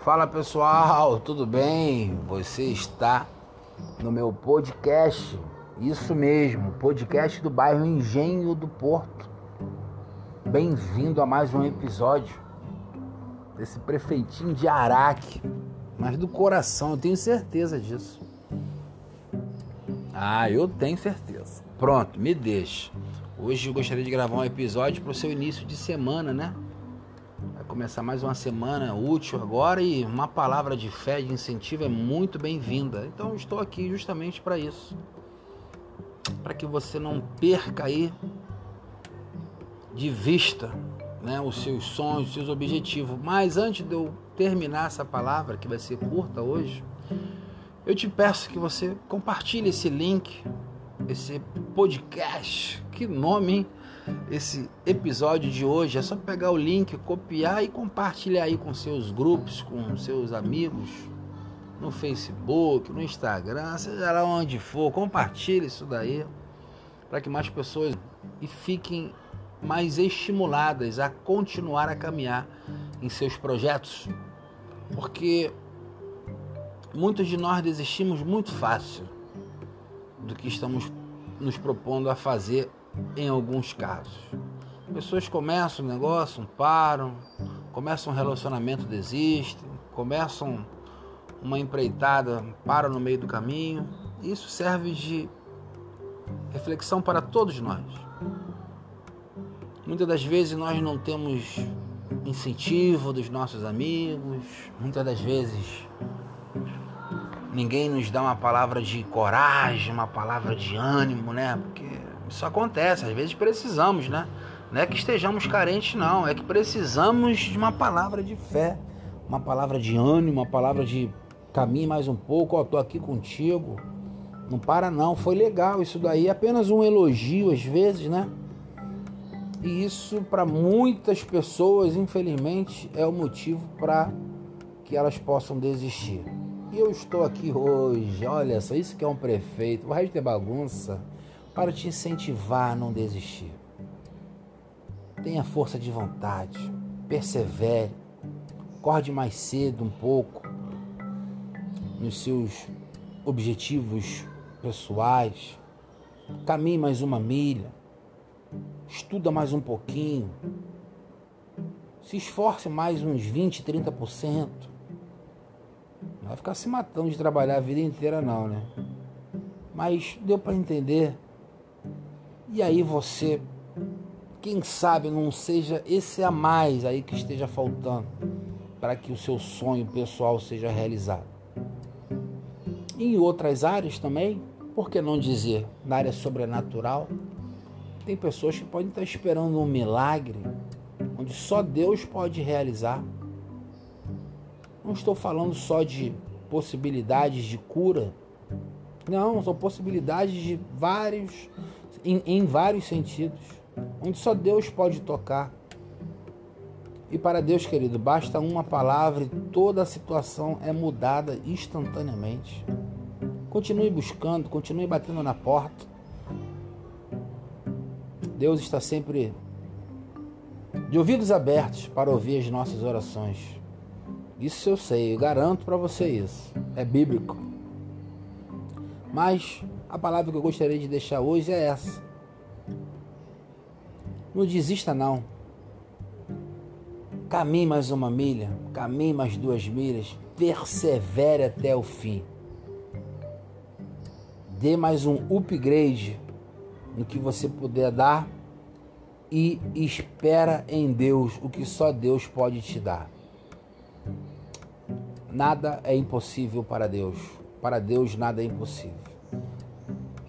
Fala pessoal, tudo bem? Você está no meu podcast, isso mesmo, podcast do bairro Engenho do Porto. Bem-vindo a mais um episódio desse prefeitinho de Araque, mas do coração, eu tenho certeza disso. Ah, eu tenho certeza. Pronto, me deixa. Hoje eu gostaria de gravar um episódio para o seu início de semana, né? Começar mais uma semana útil agora e uma palavra de fé, de incentivo é muito bem-vinda. Então estou aqui justamente para isso. Para que você não perca aí de vista né, os seus sonhos, os seus objetivos. Mas antes de eu terminar essa palavra, que vai ser curta hoje, eu te peço que você compartilhe esse link, esse podcast. Que nome, hein? Esse episódio de hoje. É só pegar o link, copiar e compartilhar aí com seus grupos, com seus amigos, no Facebook, no Instagram, seja lá onde for. Compartilhe isso daí para que mais pessoas e fiquem mais estimuladas a continuar a caminhar em seus projetos. Porque muitos de nós desistimos muito fácil do que estamos nos propondo a fazer em alguns casos. Pessoas começam um negócio, param, começam um relacionamento, desistem, começam uma empreitada, param no meio do caminho. Isso serve de reflexão para todos nós. Muitas das vezes nós não temos incentivo dos nossos amigos, muitas das vezes ninguém nos dá uma palavra de coragem, uma palavra de ânimo, né? Porque isso acontece, às vezes precisamos, né? Não é que estejamos carentes, não, é que precisamos de uma palavra de fé, uma palavra de ânimo, uma palavra de caminhe mais um pouco, ó, tô aqui contigo. Não para não, foi legal isso daí, é apenas um elogio às vezes, né? E isso para muitas pessoas, infelizmente, é o motivo para que elas possam desistir. E eu estou aqui hoje, olha só, isso que é um prefeito, o resto é bagunça para te incentivar a não desistir. Tenha força de vontade, persevere, acorde mais cedo um pouco nos seus objetivos pessoais, caminhe mais uma milha, estuda mais um pouquinho, se esforce mais uns 20, 30%. Não vai ficar se matando de trabalhar a vida inteira não, né? Mas deu para entender e aí você, quem sabe não seja esse a mais aí que esteja faltando para que o seu sonho pessoal seja realizado. Em outras áreas também, por que não dizer, na área sobrenatural, tem pessoas que podem estar esperando um milagre onde só Deus pode realizar. Não estou falando só de possibilidades de cura. Não, são possibilidades de vários em, em vários sentidos, onde só Deus pode tocar. E para Deus, querido, basta uma palavra e toda a situação é mudada instantaneamente. Continue buscando, continue batendo na porta. Deus está sempre de ouvidos abertos para ouvir as nossas orações. Isso eu sei, eu garanto para você isso. É bíblico. Mas a palavra que eu gostaria de deixar hoje é essa. Não desista não. Caminhe mais uma milha, caminhe mais duas milhas, persevere até o fim. Dê mais um upgrade no que você puder dar e espera em Deus o que só Deus pode te dar. Nada é impossível para Deus. Para Deus nada é impossível.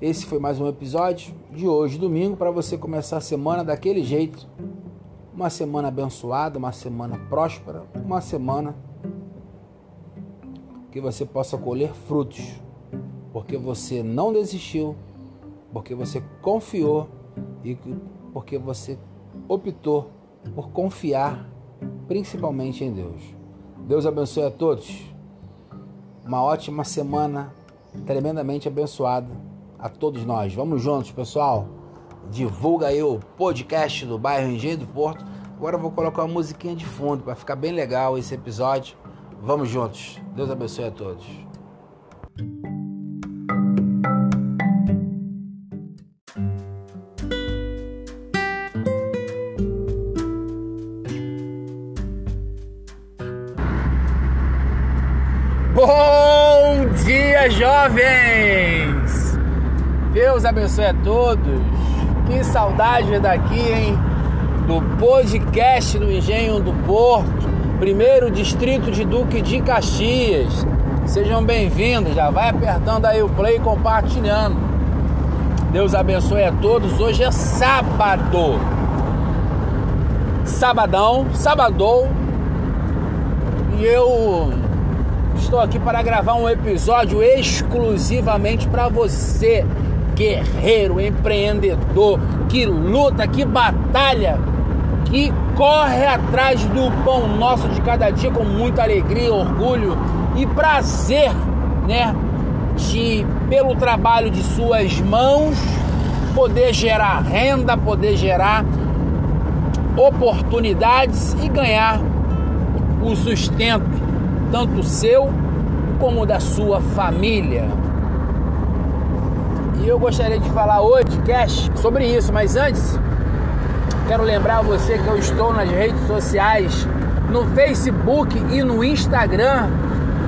Esse foi mais um episódio de hoje, domingo, para você começar a semana daquele jeito. Uma semana abençoada, uma semana próspera, uma semana que você possa colher frutos, porque você não desistiu, porque você confiou e porque você optou por confiar principalmente em Deus. Deus abençoe a todos. Uma ótima semana, tremendamente abençoada a todos nós. Vamos juntos, pessoal. Divulga aí o podcast do bairro Engenho do Porto. Agora eu vou colocar uma musiquinha de fundo para ficar bem legal esse episódio. Vamos juntos. Deus abençoe a todos. Bom dia, jovens! Deus abençoe a todos. Que saudade daqui, hein? Do podcast do Engenho do Porto, primeiro distrito de Duque de Caxias. Sejam bem-vindos. Já vai apertando aí o play e compartilhando. Deus abençoe a todos. Hoje é sábado. Sabadão, sabadou. E eu estou aqui para gravar um episódio exclusivamente para você, guerreiro, empreendedor, que luta, que batalha, que corre atrás do pão nosso de cada dia com muita alegria, orgulho e prazer, né? De, pelo trabalho de suas mãos, poder gerar renda, poder gerar oportunidades e ganhar o sustento tanto seu como da sua família. E eu gostaria de falar hoje, Cash, sobre isso, mas antes, quero lembrar você que eu estou nas redes sociais, no Facebook e no Instagram,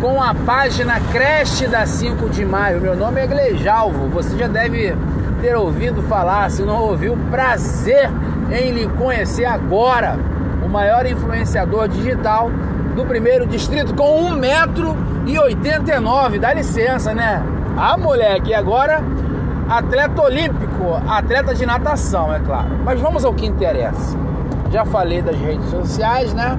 com a página Creche da 5 de Maio. Meu nome é Glejalvo, você já deve ter ouvido falar, se não ouviu, prazer em lhe conhecer agora, o maior influenciador digital do primeiro distrito com 1,89m. Dá licença, né? Ah, moleque, agora atleta olímpico, atleta de natação, é claro. Mas vamos ao que interessa. Já falei das redes sociais, né?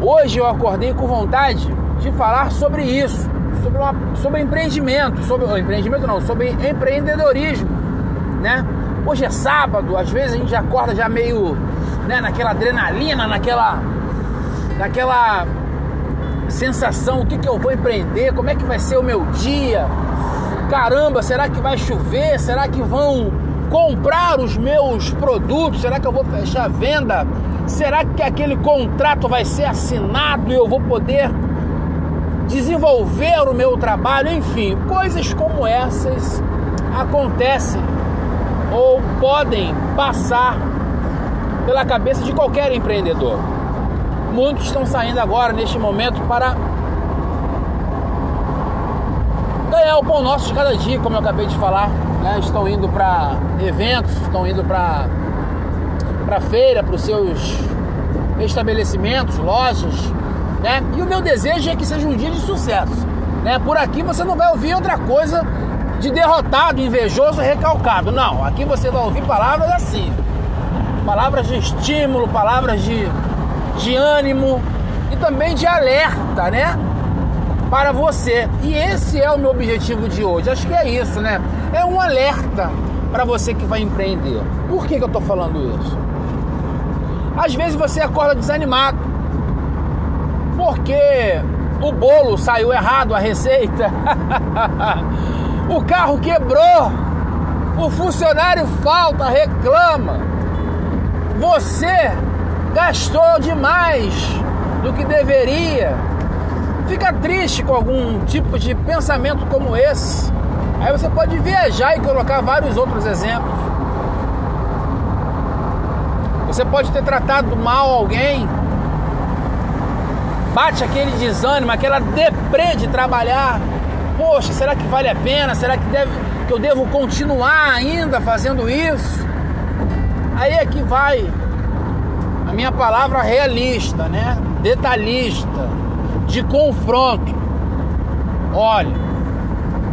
Hoje eu acordei com vontade de falar sobre isso, sobre, uma, sobre empreendimento, sobre oh, empreendimento não, sobre empreendedorismo, né? Hoje é sábado, às vezes a gente acorda já meio, né, naquela adrenalina, naquela daquela sensação, o que, que eu vou empreender, como é que vai ser o meu dia. Caramba, será que vai chover? Será que vão comprar os meus produtos? Será que eu vou fechar a venda? Será que aquele contrato vai ser assinado e eu vou poder desenvolver o meu trabalho? Enfim, coisas como essas acontecem ou podem passar pela cabeça de qualquer empreendedor. Muitos estão saindo agora, neste momento, para ganhar o pão nosso de cada dia, como eu acabei de falar. Né? Estão indo para eventos, estão indo para para feira, para os seus estabelecimentos, lojas, né? E o meu desejo é que seja um dia de sucesso, né? Por aqui você não vai ouvir outra coisa de derrotado, invejoso, recalcado. Não, aqui você vai ouvir palavras assim, palavras de estímulo, palavras de de ânimo e também de alerta, né? Para você. E esse é o meu objetivo de hoje. Acho que é isso, né? É um alerta para você que vai empreender. Por que, que eu estou falando isso? Às vezes você acorda desanimado porque o bolo saiu errado, a receita, o carro quebrou, o funcionário falta, reclama. Você gastou demais do que deveria. Fica triste com algum tipo de pensamento como esse. Aí você pode viajar e colocar vários outros exemplos. Você pode ter tratado mal alguém. Bate aquele desânimo, aquela deprê de trabalhar. Poxa, será que vale a pena? Será que, deve, que eu devo continuar ainda fazendo isso? Aí é que vai minha palavra realista, né? Detalhista, de confronto. Olha,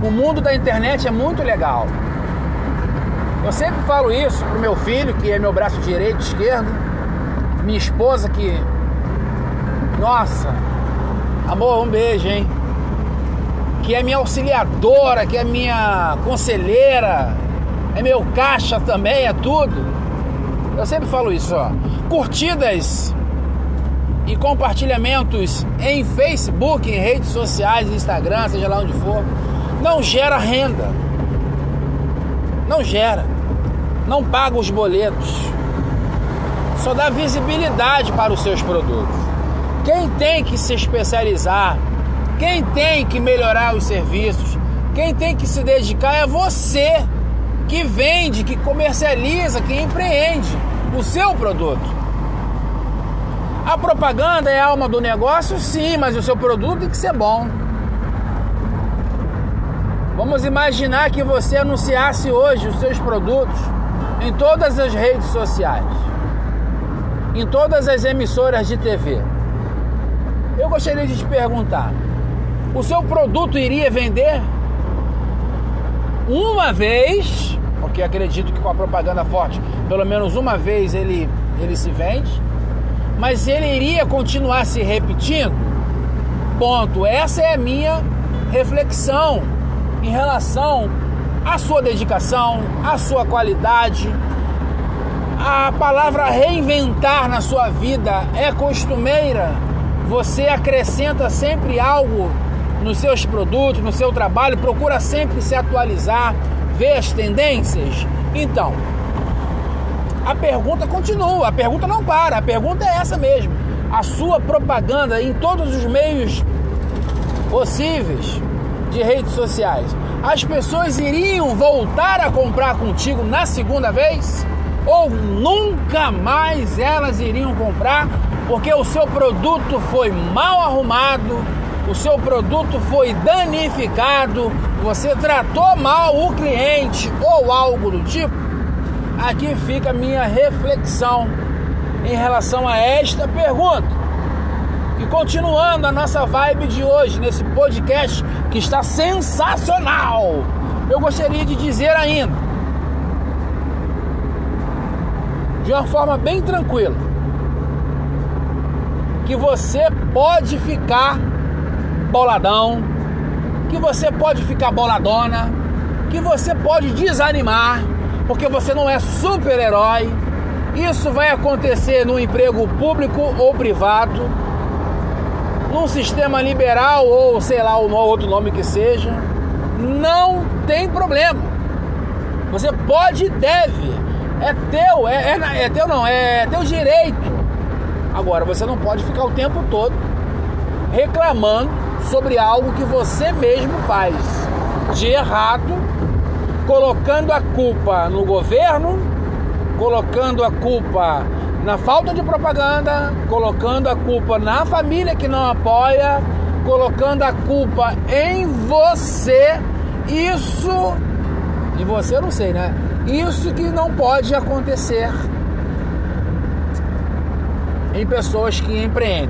o mundo da internet é muito legal. Eu sempre falo isso pro meu filho, que é meu braço direito esquerdo, minha esposa que nossa, amor, um beijo, hein? Que é minha auxiliadora, que é minha conselheira, é meu caixa também, é tudo. Eu sempre falo isso, ó. Curtidas e compartilhamentos em Facebook, em redes sociais, Instagram, seja lá onde for, não gera renda. Não gera. Não paga os boletos. Só dá visibilidade para os seus produtos. Quem tem que se especializar, quem tem que melhorar os serviços, quem tem que se dedicar é você que vende, que comercializa, que empreende o seu produto. A propaganda é a alma do negócio, sim, mas o seu produto tem que ser bom. Vamos imaginar que você anunciasse hoje os seus produtos em todas as redes sociais, em todas as emissoras de TV. Eu gostaria de te perguntar: o seu produto iria vender uma vez? Porque acredito que com a propaganda forte, pelo menos uma vez ele, ele se vende mas ele iria continuar se repetindo? Ponto. Essa é a minha reflexão em relação à sua dedicação, à sua qualidade. A palavra reinventar na sua vida é costumeira. Você acrescenta sempre algo nos seus produtos, no seu trabalho, procura sempre se atualizar, ver as tendências. Então, a pergunta continua, a pergunta não para, a pergunta é essa mesmo. A sua propaganda em todos os meios possíveis de redes sociais, as pessoas iriam voltar a comprar contigo na segunda vez? Ou nunca mais elas iriam comprar porque o seu produto foi mal arrumado, o seu produto foi danificado, você tratou mal o cliente ou algo do tipo? Aqui fica a minha reflexão em relação a esta pergunta. E continuando a nossa vibe de hoje, nesse podcast que está sensacional, eu gostaria de dizer ainda, de uma forma bem tranquila, que você pode ficar boladão, que você pode ficar boladona, que você pode desanimar porque você não é super-herói. Isso vai acontecer no emprego público ou privado, num sistema liberal ou sei lá, o outro nome que seja. Não tem problema. Você pode e deve. É teu, é, é, é teu não, é teu direito. Agora, você não pode ficar o tempo todo reclamando sobre algo que você mesmo faz de errado colocando a culpa no governo, colocando a culpa na falta de propaganda, colocando a culpa na família que não apoia, colocando a culpa em você. Isso, em você eu não sei, né? Isso que não pode acontecer em pessoas que empreendem.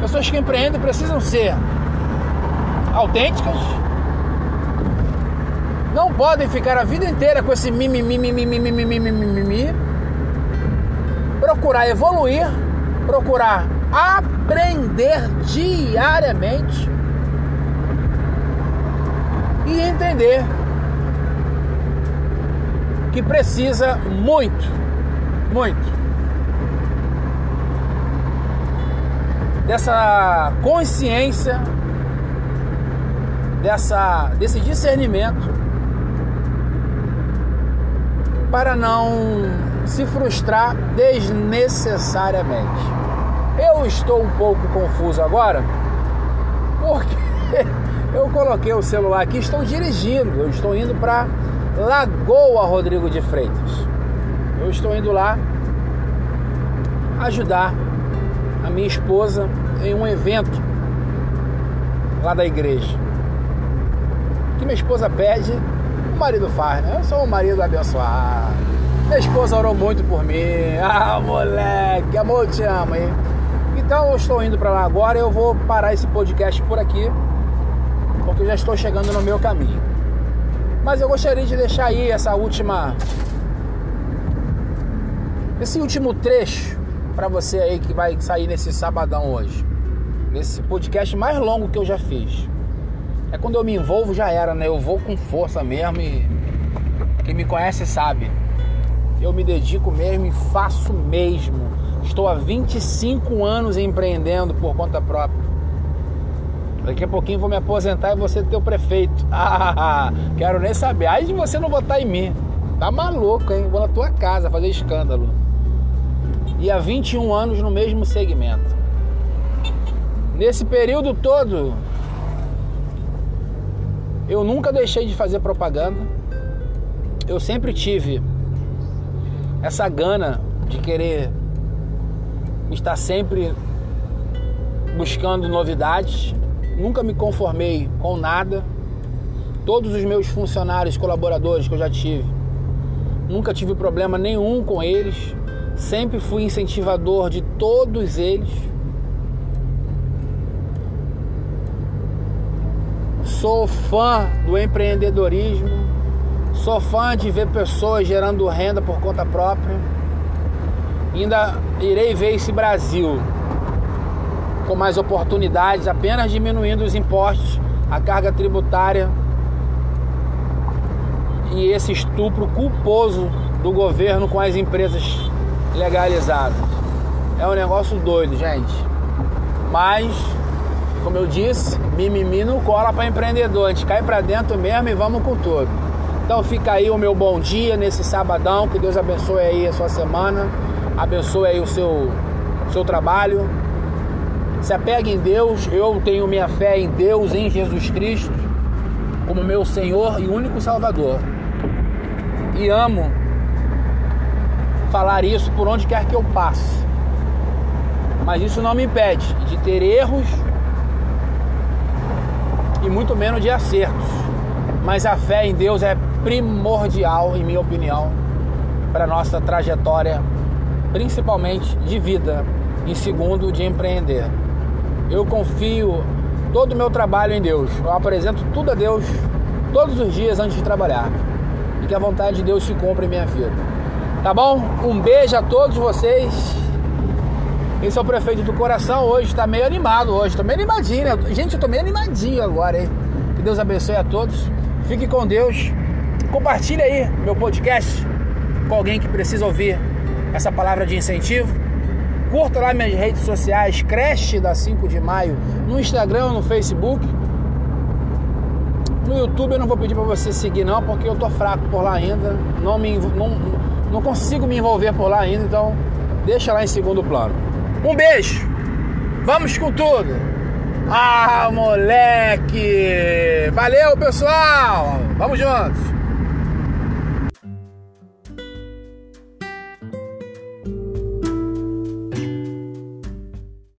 Pessoas que empreendem precisam ser autênticas, não podem ficar a vida inteira com esse mimimi, mimimi, mimimi, mimimi. Procurar evoluir, procurar aprender diariamente e entender que precisa muito, muito dessa consciência, dessa, desse discernimento para não se frustrar desnecessariamente. Eu estou um pouco confuso agora porque eu coloquei o celular aqui, estou dirigindo, eu estou indo para Lagoa Rodrigo de Freitas. Eu estou indo lá ajudar a minha esposa em um evento lá da igreja. Que minha esposa pede marido faz, né? Eu sou um marido abençoado. Minha esposa orou muito por mim. Ah, moleque, amor, eu te amo, hein? Então eu estou indo para lá agora. Eu vou parar esse podcast por aqui, porque eu já estou chegando no meu caminho. Mas eu gostaria de deixar aí essa última. Esse último trecho para você aí que vai sair nesse sabadão hoje. Nesse podcast mais longo que eu já fiz. É quando eu me envolvo já era, né? Eu vou com força mesmo e quem me conhece sabe. Eu me dedico mesmo e faço mesmo. Estou há 25 anos empreendendo por conta própria. Daqui a pouquinho vou me aposentar e você ter o prefeito. Quero nem saber. Aí de você não votar em mim. Tá maluco, hein? Vou na tua casa fazer escândalo. E há 21 anos no mesmo segmento. Nesse período todo, eu nunca deixei de fazer propaganda. Eu sempre tive essa gana de querer estar sempre buscando novidades. Nunca me conformei com nada. Todos os meus funcionários, colaboradores que eu já tive, nunca tive problema nenhum com eles. Sempre fui incentivador de todos eles. Sou fã do empreendedorismo. Sou fã de ver pessoas gerando renda por conta própria. Ainda irei ver esse Brasil com mais oportunidades, apenas diminuindo os impostos, a carga tributária e esse estupro culposo do governo com as empresas legalizadas. É um negócio doido, gente. Mas, como eu disse, mimimi não cola para empreendedor. A gente cai para dentro mesmo e vamos com tudo. Então fica aí o meu bom dia nesse sabadão. Que Deus abençoe aí a sua semana. Abençoe aí o seu, seu trabalho. Se apegue em Deus. Eu tenho minha fé em Deus, em Jesus Cristo, como meu Senhor e único Salvador. E amo falar isso por onde quer que eu passe. Mas isso não me impede de ter erros e muito menos de acertos. Mas a fé em Deus é primordial, em minha opinião, para nossa trajetória, principalmente de vida e segundo de empreender. Eu confio todo o meu trabalho em Deus. Eu apresento tudo a Deus todos os dias antes de trabalhar. E que a vontade de Deus se cumpra em minha vida. Tá bom? Um beijo a todos vocês. Esse é o prefeito do coração hoje, tá meio animado hoje, tô meio animadinho, né? Gente, eu tô meio animadinho agora, hein? Que Deus abençoe a todos. Fique com Deus. Compartilhe aí meu podcast com alguém que precisa ouvir essa palavra de incentivo. Curta lá minhas redes sociais, Creche da 5 de maio, no Instagram, no Facebook. No YouTube eu não vou pedir para você seguir não, porque eu tô fraco por lá ainda. Não me não, não consigo me envolver por lá ainda, então deixa lá em segundo plano. Um beijo. Vamos com tudo. Ah, moleque! Valeu, pessoal! Vamos juntos!